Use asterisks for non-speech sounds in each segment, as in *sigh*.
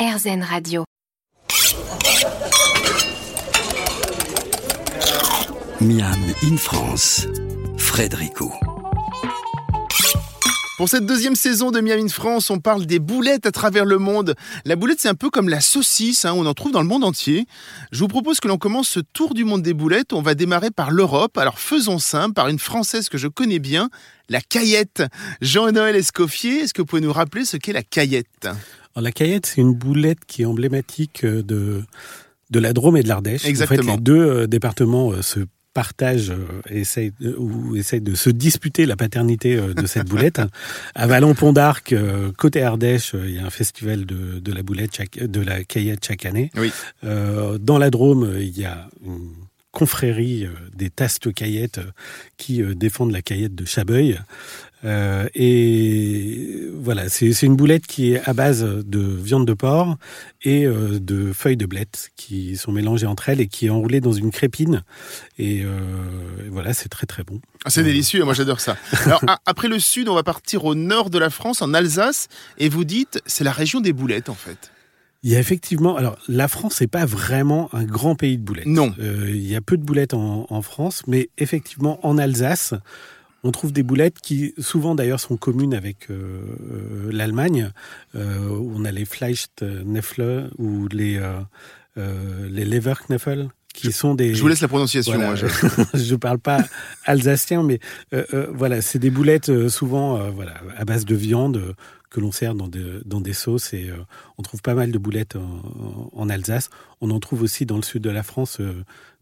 RZN Radio. Miam in France, Frédérico. Pour cette deuxième saison de Miami France, on parle des boulettes à travers le monde. La boulette, c'est un peu comme la saucisse, hein, on en trouve dans le monde entier. Je vous propose que l'on commence ce tour du monde des boulettes. On va démarrer par l'Europe. Alors faisons simple, par une Française que je connais bien, la caillette. Jean-Noël Escoffier, est-ce que vous pouvez nous rappeler ce qu'est la caillette? La caillette, c'est une boulette qui est emblématique euh, de de la Drôme et de l'Ardèche. Exactement. En fait, les deux euh, départements euh, se partage essaye ou essaye de se disputer la paternité de cette *laughs* boulette. à Vallon-Pont d'Arc, côté Ardèche, il y a un festival de, de la boulette, chaque, de la caillette chaque année. Oui. Euh, dans la Drôme, il y a une confrérie des tastes caillettes qui défendent la caillette de Chabeuil. Euh, et voilà, c'est une boulette qui est à base de viande de porc et euh, de feuilles de blette qui sont mélangées entre elles et qui est enroulée dans une crépine. Et, euh, voilà, c'est très très bon. Ah, c'est délicieux, moi j'adore ça. *laughs* Alors après le sud, on va partir au nord de la France, en Alsace, et vous dites c'est la région des boulettes en fait. Il y a effectivement, alors la France n'est pas vraiment un grand pays de boulettes. Non. Euh, il y a peu de boulettes en, en France, mais effectivement en Alsace, on trouve des boulettes qui souvent d'ailleurs sont communes avec euh, euh, l'Allemagne. Euh, où on a les Fleischknöffel ou les euh, les Leverknöffel qui je, sont des. Je vous laisse la prononciation. Voilà, moi, je... *laughs* je parle pas alsacien, mais euh, euh, voilà, c'est des boulettes souvent voilà à base de viande que l'on sert dans, de, dans des sauces et on trouve pas mal de boulettes en, en, Alsace. On en trouve aussi dans le sud de la France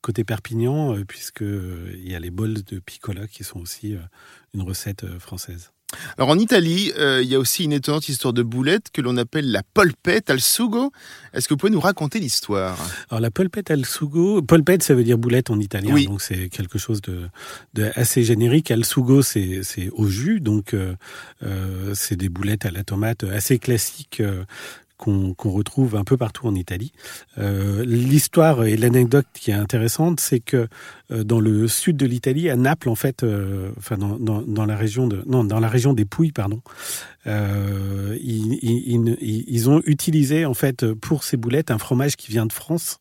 côté Perpignan, euh, puisqu'il y a les bols de piccola qui sont aussi une recette française. Alors en Italie, euh, il y a aussi une étonnante histoire de boulette que l'on appelle la polpette al sugo. Est-ce que vous pouvez nous raconter l'histoire? Alors la polpette al sugo, polpette ça veut dire boulette en italien, oui. donc c'est quelque chose de, de, assez générique. Al sugo c'est au jus, donc euh, euh, c'est des boulettes à la tomate assez classiques qu'on qu retrouve un peu partout en Italie. Euh, L'histoire et l'anecdote qui est intéressante, c'est que euh, dans le sud de l'Italie, à Naples, en fait, euh, enfin dans, dans, la région de non dans la région des Pouilles, pardon, ils, ont utilisé en fait pour ces boulettes un fromage qui vient de France.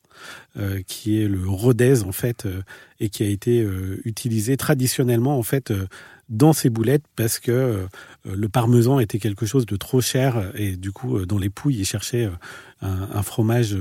Qui est le Rodez en fait et qui a été utilisé traditionnellement en fait dans ces boulettes parce que le parmesan était quelque chose de trop cher et du coup dans les pouilles ils cherchaient un, un fromage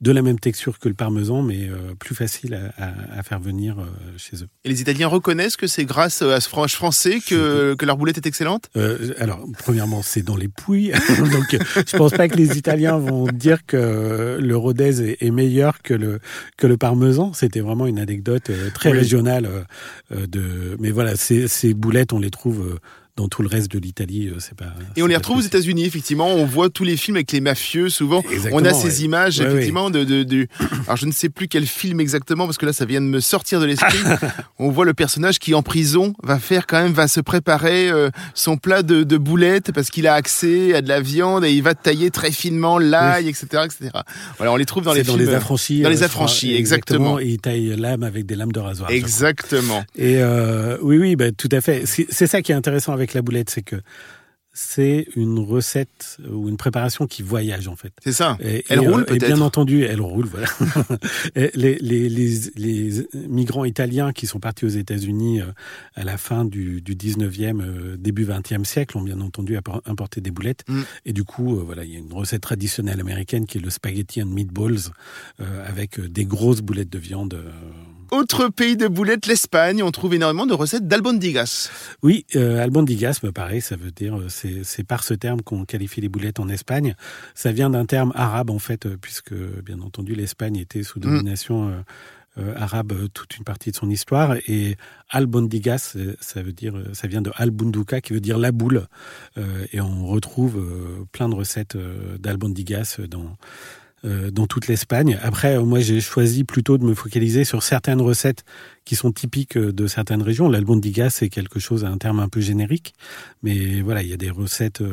de la même texture que le parmesan, mais euh, plus facile à, à, à faire venir euh, chez eux. Et les Italiens reconnaissent que c'est grâce à ce fromage français que, que leur boulette est excellente? Euh, Alors, premièrement, c'est dans les pouilles, *laughs* donc je pense pas que les Italiens vont dire que le Rodez est, est meilleur que le que le parmesan. C'était vraiment une anecdote euh, très oui. régionale de. Mais voilà, ces, ces boulettes, on les trouve dans tout le reste de l'Italie, c'est pas. Et on les retrouve aux États-Unis, effectivement. On voit tous les films avec les mafieux, souvent. Exactement, on a ces images, ouais, effectivement, ouais. De, de, de, *clears throat* Alors, je ne sais plus quel film exactement, parce que là, ça vient de me sortir de l'esprit. *laughs* on voit le personnage qui, en prison, va faire quand même, va se préparer euh, son plat de, de boulettes, parce qu'il a accès à de la viande et il va tailler très finement l'ail, oui. etc., etc. Voilà, on les trouve dans les dans films. les affranchis. Dans les affranchis, exactement. exactement. Et il taille l'âme avec des lames de rasoir. Exactement. Et euh, oui, oui, bah, tout à fait. C'est ça qui est intéressant avec la boulette, c'est que c'est une recette ou une préparation qui voyage en fait. C'est ça. Et, elle et, roule euh, peut-être. Bien entendu, elle roule. Voilà. *laughs* les, les, les, les, migrants italiens qui sont partis aux États-Unis à la fin du, du 19e, euh, début 20e siècle ont bien entendu importé des boulettes. Mm. Et du coup, euh, voilà, il y a une recette traditionnelle américaine qui est le spaghetti and meatballs euh, avec des grosses boulettes de viande. euh, Autre pays de boulettes, l'Espagne, on trouve énormément de recettes d'albondigas. Oui, euh, albondigas, bah, pareil, ça veut dire, c'est par ce terme qu'on qualifie les boulettes en Espagne. Ça vient d'un terme arabe, en fait, puisque, bien entendu, l'Espagne était sous domination mm. euh, arabe toute une partie de son histoire. Et albondigas, ça veut dire, ça vient de albunduka, qui veut dire la boule. Euh, et on retrouve euh, plein de recettes d'albondigas dans euh, dans toute l'Espagne. Après, euh, moi, j'ai choisi plutôt de me focaliser sur certaines recettes qui sont typiques euh, de certaines régions. L'albondiga, c'est quelque chose, un terme un peu générique, mais voilà, il y a des recettes euh,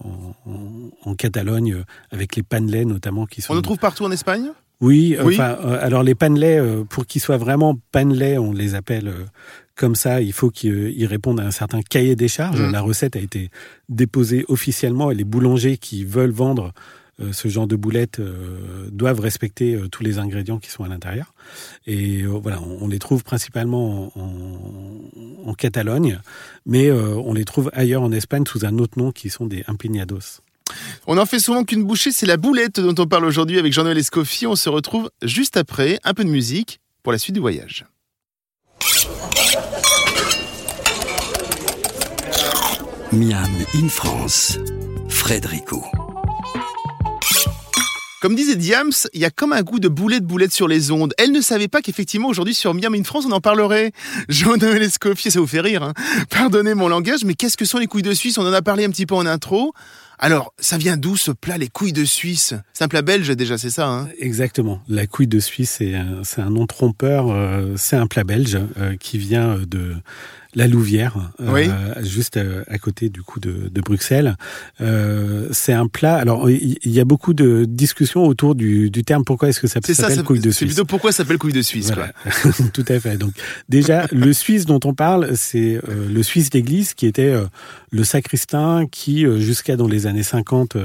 en, en, en, Catalogne avec les panelets notamment qui sont. On en trouve partout en Espagne? Oui, oui. enfin, euh, alors les panelets, pour qu'ils soient vraiment panelets, on les appelle comme ça, il faut qu'ils répondent à un certain cahier des charges. Mmh. La recette a été déposée officiellement et les boulangers qui veulent vendre ce genre de boulettes doivent respecter tous les ingrédients qui sont à l'intérieur. Et voilà, on, les trouve principalement en, en Catalogne, mais on les trouve ailleurs en Espagne sous un autre nom qui sont des empinados. On en fait souvent qu'une bouchée, c'est la boulette dont on parle aujourd'hui avec Jean-Noël Escoffi. On se retrouve juste après, un peu de musique pour la suite du voyage. Miam in France, Frédérico. Comme disait Diams, il y a comme un goût de boulette boulette sur les ondes. Elle ne savait pas qu'effectivement aujourd'hui sur Miam in France on en parlerait. *laughs* Jean-Noël Escoffier, ça vous fait rire. Hein Pardonnez mon langage, mais qu'est-ce que sont les couilles de Suisse? On en a parlé un petit peu en intro. Alors, ça vient d'où ce plat, les couilles de Suisse? C'est un plat belge déjà, c'est ça hein? Exactement. La couille de Suisse, c'est un, nom trompeur. Euh, c'est un plat belge euh, qui vient de la Louvière, euh, juste euh, à, côté du coup de, Bruxelles. Euh, c'est un plat. Alors il y, a beaucoup de discussions autour du, terme. Pourquoi est-ce que ça s'appelle couille de Suisse C'est plutôt pourquoi ça s'appelle couille de Suisse. *laughs* Tout à fait. Donc déjà le Suisse dont on parle, c'est le Suisse d'église qui était le sacristain qui jusqu'à dans les années 50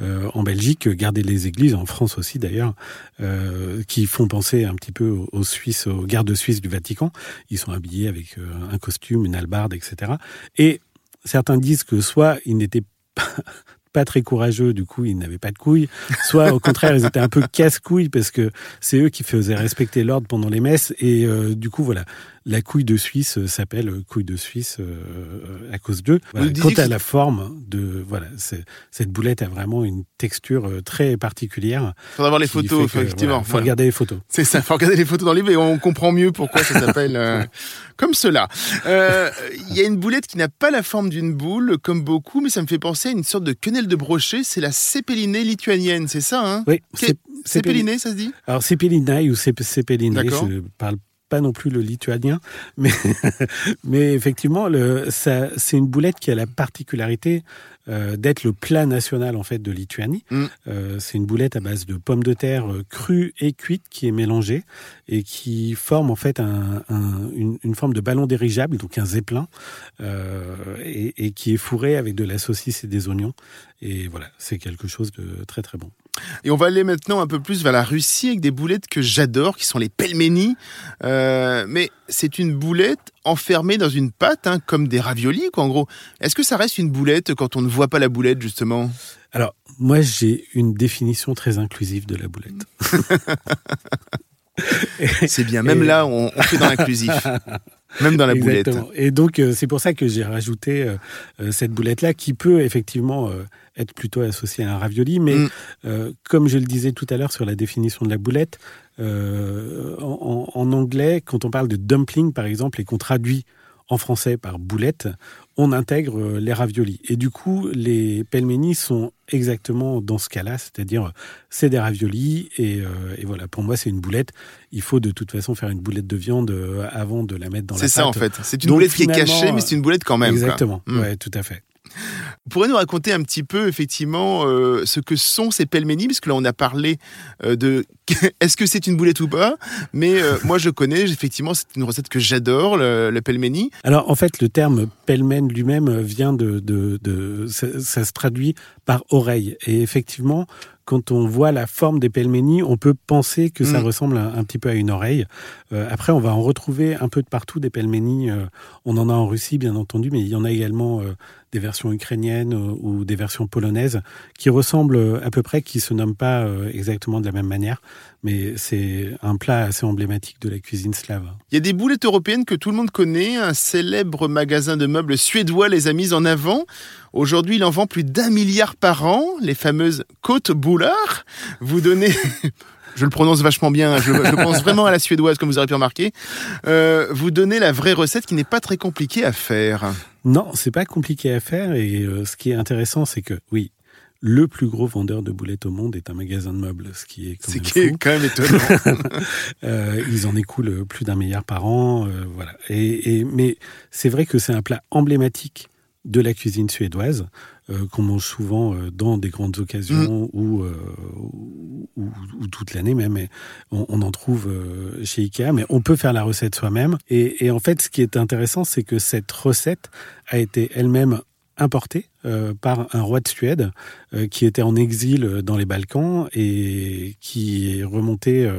euh, en Belgique, garder les églises, en France aussi d'ailleurs, euh, qui font penser un petit peu aux, Suisses, aux gardes suisses du Vatican. Ils sont habillés avec euh, un costume, une albarde, etc. Et certains disent que soit ils n'étaient pas *laughs* pas très courageux, du coup ils n'avaient pas de couilles, soit au contraire ils étaient un peu casse-couilles parce que c'est eux qui faisaient respecter l'ordre pendant les messes et du coup voilà la couille de Suisse euh, s'appelle couille de Suisse euh, à cause d'eux. Quant à la forme de voilà, cette boulette a vraiment une texture euh, très particulière. Il Faudra voir les photos, effectivement. faut regarder les photos. *laughs* C'est ça, faut regarder les photos dans le livre et on comprend mieux pourquoi ça s'appelle *laughs* comme cela. Il y a une boulette qui n'a pas la forme d'une boule, comme beaucoup, mais ça me fait penser à une sorte de quenelle de brochet. C'est la cépélinée lituanienne, c'est ça, hein? Oui. Cépélinée, ça se dit? Alors cépélinée ou cépélinée, je parle non plus le lituanien, mais, *laughs* mais effectivement, c'est une boulette qui a la particularité euh, d'être le plat national en fait de Lituanie. Mm. Euh, c'est une boulette à base de pommes de terre euh, crues et cuites qui est mélangée et qui forme en fait une, forme de ballon dirigeable, donc un zeppelin, et, et, qui est fourré avec de la saucisse et des oignons. Et voilà, c'est quelque chose de très très bon. Et on va aller maintenant un peu plus vers la Russie avec des boulettes que j'adore, qui sont les pelmeni. Euh, mais c'est une boulette enfermée dans une pâte, hein, comme des raviolis, quoi, en gros. Est-ce que ça reste une boulette quand on ne voit pas la boulette, justement? Alors, moi, j'ai une définition très inclusive de la boulette. *laughs* c'est bien, même là, on, on fait dans l'inclusif. *laughs* Même dans la boulette. Et donc, euh, c'est pour ça que j'ai rajouté euh, euh, cette boulette-là qui peut effectivement être plutôt associée à un ravioli. Mais mm. comme je le disais tout à l'heure sur la définition de la boulette, en, en, anglais, quand on parle de dumpling, par exemple, et qu'on traduit en français par boulette, on intègre euh, les raviolis. Et du coup, les pelmeni sont exactement dans ce cas-là, c'est-à-dire c'est des raviolis et, euh, et, voilà, pour moi c'est une boulette. Il faut de toute façon faire une boulette de viande euh, avant de la mettre dans la pâte. C'est ça en fait, c'est une boulette qui est cachée mais c'est une boulette quand même. Exactement, mm. ouais, tout à fait. Vous pourrez nous raconter un petit peu effectivement euh, ce que sont ces pelmeni, parce que là on a parlé euh, de *laughs* est-ce que c'est une boulette ou pas, mais euh, moi je connais effectivement c'est une recette que j'adore le, le, pelmeni. Alors en fait le terme pelmen lui-même vient de, de, de ça, ça, se traduit par oreille et effectivement quand on voit la forme des pelmeni, on peut penser que ça mm. ressemble un, petit peu à une oreille. Euh, après, on va en retrouver un peu de partout des pelmeni. Euh, on en a en Russie, bien entendu, mais il y en a également euh, des versions ukrainiennes ou des versions polonaises qui ressemblent à peu près, qui se nomment pas exactement de la même manière mais c'est un plat assez emblématique de la cuisine slave. Il y a des boulettes européennes que tout le monde connaît. Un célèbre magasin de meubles suédois les a mises en avant. Aujourd'hui, il en vend plus d'un milliard par an, les fameuses côtes boulard. Vous donnez... je le prononce vachement bien, je, pense vraiment à la suédoise, comme vous aurez pu remarquer. Euh, vous donnez la vraie recette qui n'est pas très compliquée à faire. Non, c'est pas compliqué à faire et euh, ce qui est intéressant, c'est que oui, le plus gros vendeur de boulettes au monde est un magasin de meubles, ce qui est quand même, étonnant. *laughs* euh, ils en écoulent plus d'un milliard par an, euh, voilà. Et, et mais c'est vrai que c'est un plat emblématique de la cuisine suédoise euh, qu'on mange souvent euh, dans des grandes occasions mm. ou, euh, ou, ou, toute l'année même. Et on, on, en trouve euh, chez Ikea, mais on peut faire la recette soi-même. Et, et en fait, ce qui est intéressant, c'est que cette recette a été elle-même importée par un roi de Suède qui était en exil dans les Balkans et qui est remonté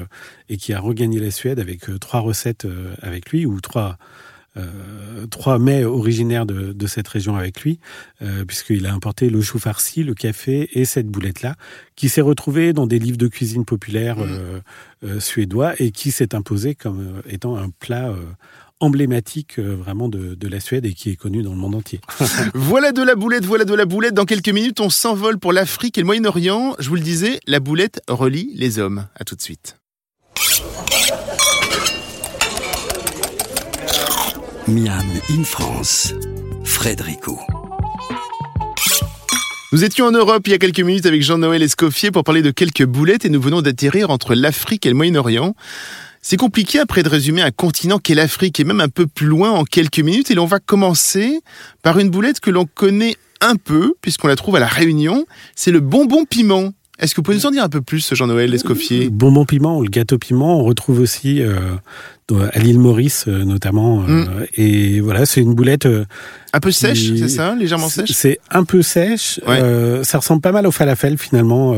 et qui a regagné la Suède avec trois recettes avec lui ou trois euh, trois mets originaires de, de, cette région avec lui, euh, puisqu'il a importé le chou farci, le café et cette boulette-là, qui s'est retrouvée dans des livres de cuisine populaire mmh. euh, suédois et qui s'est imposé comme étant un plat emblématique vraiment de, de, la Suède et qui est connu dans le monde entier. *laughs* voilà de la boulette, voilà de la boulette. Dans quelques minutes, on s'envole pour l'Afrique et le Moyen-Orient. Je vous le disais, la boulette relie les hommes. À tout de suite. Miam in France, Frédérico. Nous étions en Europe il y a quelques minutes avec Jean-Noël Escoffier pour parler de quelques boulettes et nous venons d'atterrir entre l'Afrique et le Moyen-Orient. C'est compliqué après de résumer un continent qu'est l'Afrique et même un peu plus loin en quelques minutes et l'on va commencer par une boulette que l'on connaît un peu puisqu'on la trouve à la Réunion, c'est le bonbon piment. Est-ce que vous pouvez nous en dire un peu plus, Jean-Noël Escoffier Bonbon piment, le gâteau piment, on retrouve aussi euh, à l'île Maurice euh, notamment. Euh, mm. Et voilà, c'est une boulette... un peu sèche, c'est ça Légèrement sèche? C'est un peu sèche. ça ressemble pas mal au falafel finalement.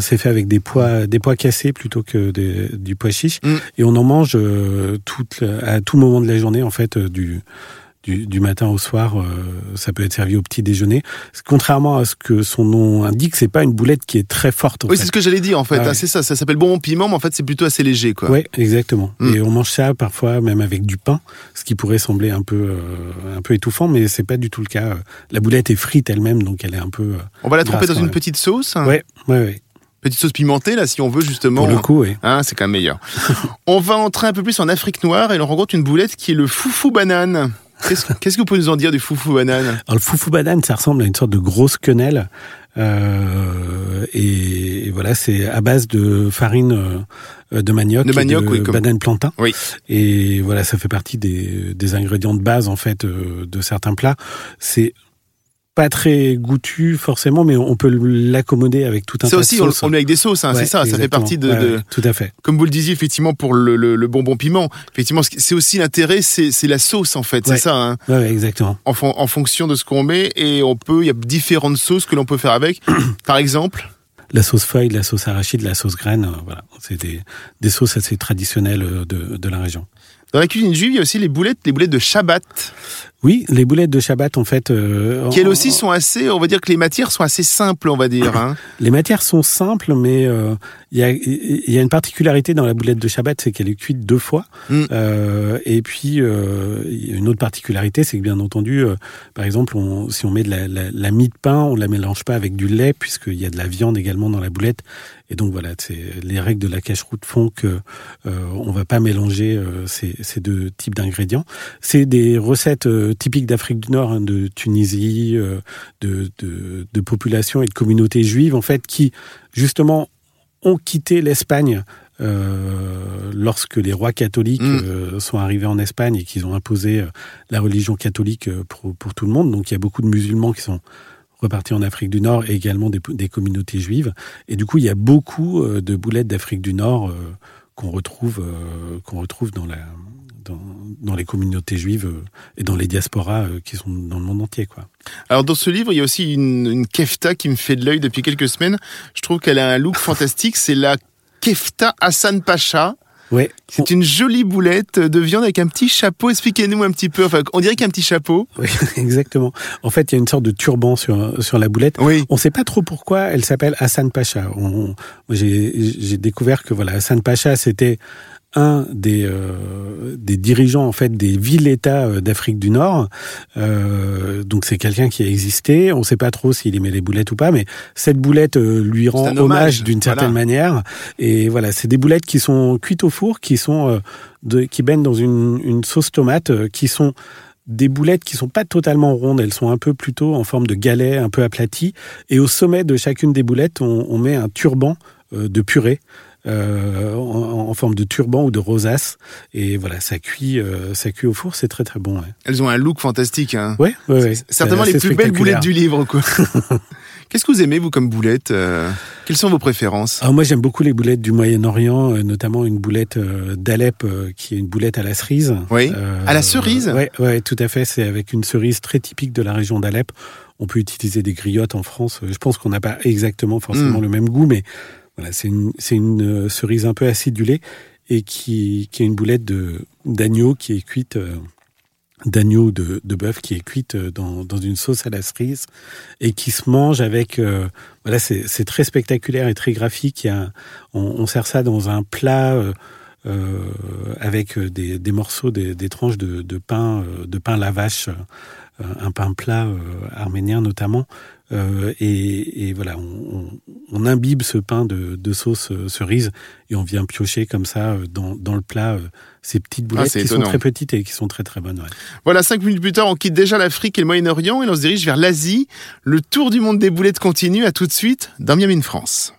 c'est fait avec des pois, des pois cassés plutôt que du pois chiche. Mm. Et on en mange toute, à tout moment de la journée en fait du du, matin au soir, euh, ça peut être servi au petit déjeuner. Contrairement à ce que son nom indique, c'est pas une boulette qui est très forte. oui, c'est ce que j'allais dire en fait. Ah hein, c'est ça, ça s'appelle bonbon piment, mais en fait c'est plutôt assez léger, quoi. Oui, exactement. Mm. Et on mange ça parfois même avec du pain, ce qui pourrait sembler un peu euh, un peu étouffant, mais c'est pas du tout le cas. La boulette est frite elle-même, donc elle est un peu. Euh, on va la tremper dans une petite sauce. Oui, oui, oui petite sauce pimentée là si on veut justement. Pour le coup, oui. Hein, c'est quand même meilleur. *laughs* on va entrer un peu plus en Afrique noire et on rencontre une boulette qui est le foufou banane. Qu'est-ce que vous pouvez nous en dire du foufou banane? Alors, Le foufou banane, ça ressemble à une sorte de grosse quenelle. Euh, et, voilà, c'est à base de farine euh, de manioc, de manioc, et de banane plantain. Oui. Et voilà, ça fait partie des, des ingrédients de base en fait euh, de certains plats. C'est pas très goûtu forcément, mais on peut l'accommoder avec tout un tas aussi, de sauces. on, le met avec des sauces, hein, c'est ça, ça fait partie de, Tout à fait. Comme vous le disiez, effectivement, pour le, le, bonbon piment, effectivement, c'est aussi l'intérêt, c'est la sauce, en fait, c'est ça. Hein, exactement. En, en fonction de ce qu'on met, et on peut, il y a différentes sauces que l'on peut faire avec. *clears throat* Par exemple? La sauce feuille, la sauce arachide, la sauce graine, euh, voilà, c'est des, des sauces assez traditionnelles euh, de, de la région. Dans la cuisine juive, il y a aussi les boulettes, les boulettes de Shabbat. Oui, les boulettes de Shabbat, en fait. Euh, qui elles aussi sont assez, on va dire que les matières sont assez simples, on va dire. Hein. *coughs* Les matières sont simples, mais euh, il y, a, y, a, une particularité dans la boulette de Shabbat, c'est qu'elle est cuite deux fois. Mm. Euh, et puis, une autre particularité, c'est que bien entendu, par exemple, on, si on met de la, la, la, mie de pain, on la mélange pas avec du lait, puisqu'il y a de la viande également dans la boulette. Et donc voilà, les règles de la cache-route font que on va pas mélanger ces, ces, deux types d'ingrédients. C'est des recettes typiques d'Afrique du Nord, hein, de Tunisie, de, de, de populations et de communautés juives en fait qui justement ont quitté l'Espagne euh, lorsque les rois catholiques mm. euh, sont arrivés en Espagne et qu'ils ont imposé euh, la religion catholique euh, pour, pour, tout le monde. Donc il y a beaucoup de musulmans qui sont repartis en Afrique du Nord et également des, des communautés juives. Et du coup, il y a beaucoup de boulettes d'Afrique du Nord qu'on retrouve, qu'on retrouve dans la, dans, dans, les communautés juives et dans les diasporas qui sont dans le monde entier. Quoi. Alors dans ce livre, il y a aussi une, une kefta qui me fait de l'œil depuis quelques semaines. Je trouve qu'elle a un look fantastique. C'est la kefta Hassan Pacha. Ouais. C'est une jolie boulette de viande avec un petit chapeau. Expliquez-nous un petit peu. Enfin, on dirait qu'il y a un petit chapeau. Oui, *laughs* exactement. En fait, il y a une sorte de turban sur, sur la boulette. Oui. On ne sait pas trop pourquoi elle s'appelle Hassan Pacha. J'ai découvert que voilà, Hassan Pacha, c'était un des, euh, des dirigeants en fait des villes-États euh, d'Afrique du Nord. Euh, donc c'est quelqu'un qui a existé. On ne sait pas trop s'il aimait les boulettes ou pas, mais cette boulette euh, lui rend hommage, d'une certaine manière. Et voilà, c'est des boulettes qui sont cuites au four, qui sont euh, de, qui baignent dans une, une sauce tomate, qui sont des boulettes qui sont pas totalement rondes, elles sont un peu plutôt en forme de galet, un peu aplaties. Et au sommet de chacune des boulettes, on, on met un turban de purée euh, en, forme de turban ou de rosace. Et voilà, ça cuit, euh, ça cuit au four, c'est très très bon. Elles ont un look fantastique. Hein. Ouais, ouais, Certainement les plus belles boulettes du livre. Quoi. *laughs* Qu'est-ce que vous aimez, vous, comme boulette euh, Quelles sont vos préférences? Alors moi, j'aime beaucoup les boulettes du Moyen-Orient, euh, notamment une boulette euh, d'Alep, qui est une boulette à la cerise. Oui, à la cerise? Oui, ouais, tout à fait. C'est avec une cerise très typique de la région d'Alep. On peut utiliser des griottes en France. Je pense qu'on n'a pas exactement forcément Mm. le même goût, mais c'est une, une cerise un peu acidulée et qui, est une boulette d'agneau qui est cuite d'agneau de, bœuf qui est cuite dans, dans une sauce à la cerise et qui se mange avec euh, voilà c'est, très spectaculaire et très graphique. On, sert ça dans un plat euh, euh, avec des, des morceaux des, des tranches de, de pain euh, de pain lavache euh, un pain plat euh, arménien notamment euh, et, et, voilà, on, on, imbibe ce pain de, de sauce euh, cerise et on vient piocher comme ça euh, dans, dans le plat euh, ces petites boulettes ah, qui sont très petites et qui sont très très bonnes. Ouais. Voilà, cinq minutes plus tard, on quitte déjà l'Afrique et le Moyen-Orient et on se dirige vers l'Asie. Le tour du monde des boulettes continue. À tout de suite dans Miami France.